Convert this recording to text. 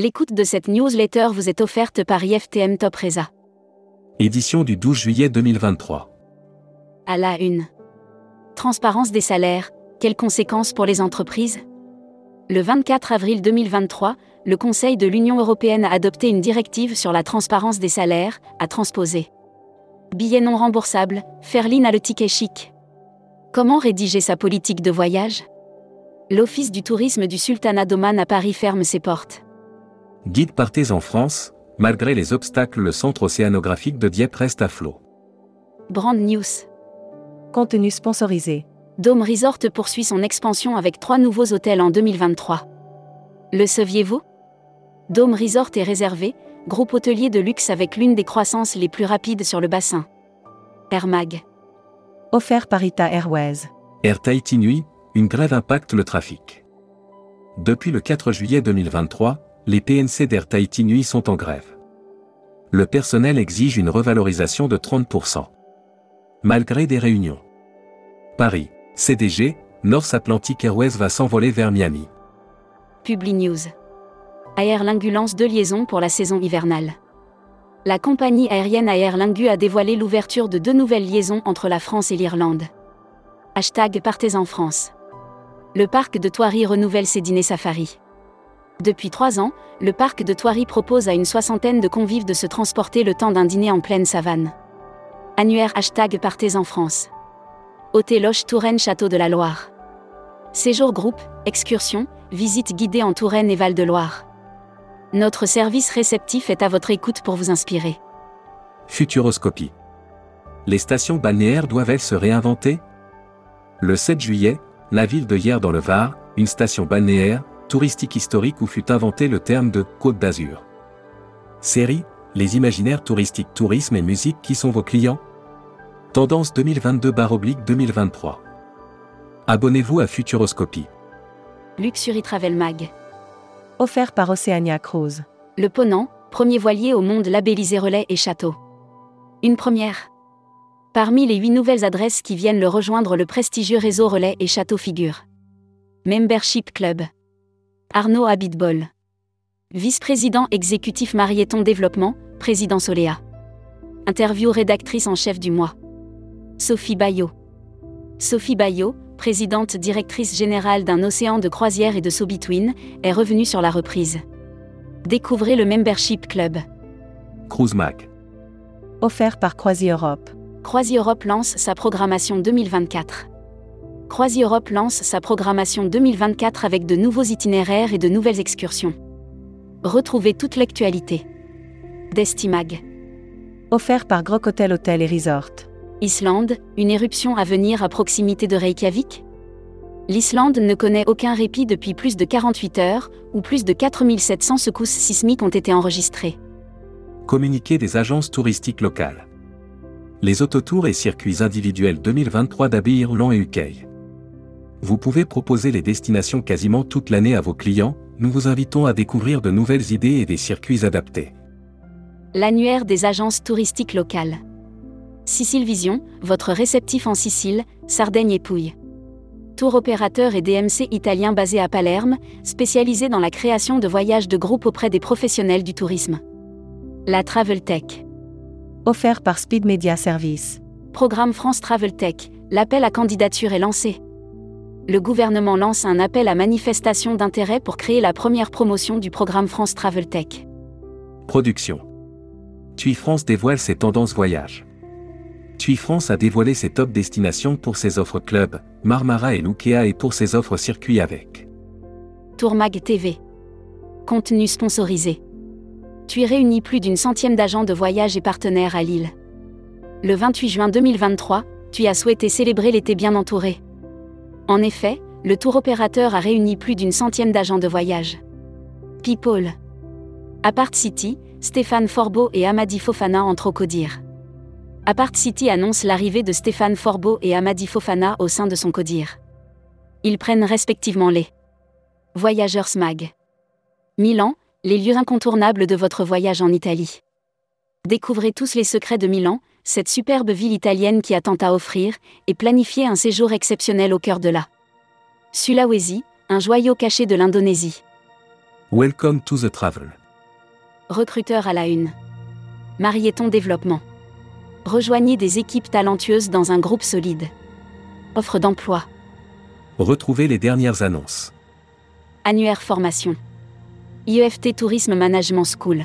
L'écoute de cette newsletter vous est offerte par IFTM Top Reza. Édition du 12 juillet 2023. À la une. Transparence des salaires, quelles conséquences pour les entreprises? Le 24 avril 2023, le Conseil de l'Union européenne a adopté une directive sur la transparence des salaires, à transposer. Billets non remboursables, Ferline a le ticket chic. Comment rédiger sa politique de voyage? L'Office du tourisme du Sultanat d'Oman à Paris ferme ses portes. Guide Partez en France, malgré les obstacles, le centre océanographique de Dieppe reste à flot. Brand News. Contenu sponsorisé. Dome Resort poursuit son expansion avec trois nouveaux hôtels en 2023. Le saviez-vous? Dome Resort est réservé, groupe hôtelier de luxe avec l'une des croissances les plus rapides sur le bassin. Air Mag. Offert par Ita Airways. Air Tahiti Nuit, une grève impacte le trafic. Depuis le 4 juillet 2023, les PNC d'Air Tahiti Nuit sont en grève. Le personnel exige une revalorisation de 30%. Malgré des réunions. Paris, CDG, North Atlantic Airways va s'envoler vers Miami. Publi News. Air Lingu lance deux liaisons pour la saison hivernale. La compagnie aérienne Aer Lingus a dévoilé l'ouverture de deux nouvelles liaisons entre la France et l'Irlande. Hashtag Partez en France. Le parc de Thoiry renouvelle ses dîners safari. Depuis trois ans, le parc de Thoiry propose à une soixantaine de convives de se transporter le temps d'un dîner en pleine savane. Annuaire hashtag Partez en France. Hôtel Loche Touraine Château de la Loire. Séjour groupe, excursion, visite guidée en Touraine et Val-de-Loire. Notre service réceptif est à votre écoute pour vous inspirer. Futuroscopie. Les stations balnéaires doivent-elles se réinventer? Le 7 juillet, la ville de Hier dans le Var, une station balnéaire, touristique historique où fut inventé le terme de Côte d'Azur. Série, les imaginaires touristiques tourisme et musique qui sont vos clients? Tendance 2022-2023. Abonnez-vous à Futuroscopie. Luxury Travel Mag. Offert par Oceania Cruise. Le Ponant, premier voilier au monde labellisé relais et château. Une première. Parmi les huit nouvelles adresses qui viennent le rejoindre, le prestigieux réseau relais et château figure. Membership Club. Arnaud Habitbol. Vice-président exécutif Marieton Développement, président Soléa. Interview rédactrice en chef du mois. Sophie Bayot. Sophie Bayot, présidente directrice générale d'un océan de croisière et de So Between, est revenue sur la reprise. Découvrez le Membership Club. Cruise Mac. Offert par Croisi Europe. Croisi Europe lance sa programmation 2024. Croisi Europe lance sa programmation 2024 avec de nouveaux itinéraires et de nouvelles excursions. Retrouvez toute l'actualité. Destimag. Offert par Grok Hotel Hotel et Resort. Islande, une éruption à venir à proximité de Reykjavik? L'Islande ne connaît aucun répit depuis plus de 48 heures, où plus de 4700 secousses sismiques ont été enregistrées. Communiqué des agences touristiques locales. Les autotours et circuits individuels 2023 d'Abbey Irland et UK. Vous pouvez proposer les destinations quasiment toute l'année à vos clients, nous vous invitons à découvrir de nouvelles idées et des circuits adaptés. L'annuaire des agences touristiques locales. Sicile Vision, votre réceptif en Sicile, Sardaigne et Pouille. Tour opérateur et DMC italien basé à Palerme, spécialisé dans la création de voyages de groupe auprès des professionnels du tourisme. La Travel Tech. Offert par Speed Media Service. Programme France Travel Tech, l'appel à candidature est lancé. Le gouvernement lance un appel à manifestation d'intérêt pour créer la première promotion du programme France Travel Tech. Production. TUI France dévoile ses tendances voyage. TUI France a dévoilé ses top destinations pour ses offres club, Marmara et Lukea et pour ses offres circuit avec. Tourmag TV. Contenu sponsorisé. TUI réunit plus d'une centième d'agents de voyage et partenaires à Lille. Le 28 juin 2023, TUI a souhaité célébrer l'été bien entouré. En effet, le tour opérateur a réuni plus d'une centième d'agents de voyage. People. Apart City, Stéphane Forbeau et Amadi Fofana entrent au codir. Apart City annonce l'arrivée de Stéphane Forbeau et Amadi Fofana au sein de son codir. Ils prennent respectivement les Voyageurs Smag. Milan, les lieux incontournables de votre voyage en Italie. Découvrez tous les secrets de Milan, cette superbe ville italienne qui a tant à offrir, et planifiez un séjour exceptionnel au cœur de la Sulawesi, un joyau caché de l'Indonésie. Welcome to the travel. Recruteur à la une. Marieton Développement. Rejoignez des équipes talentueuses dans un groupe solide. Offre d'emploi. Retrouvez les dernières annonces. Annuaire formation. IEFT Tourisme Management School.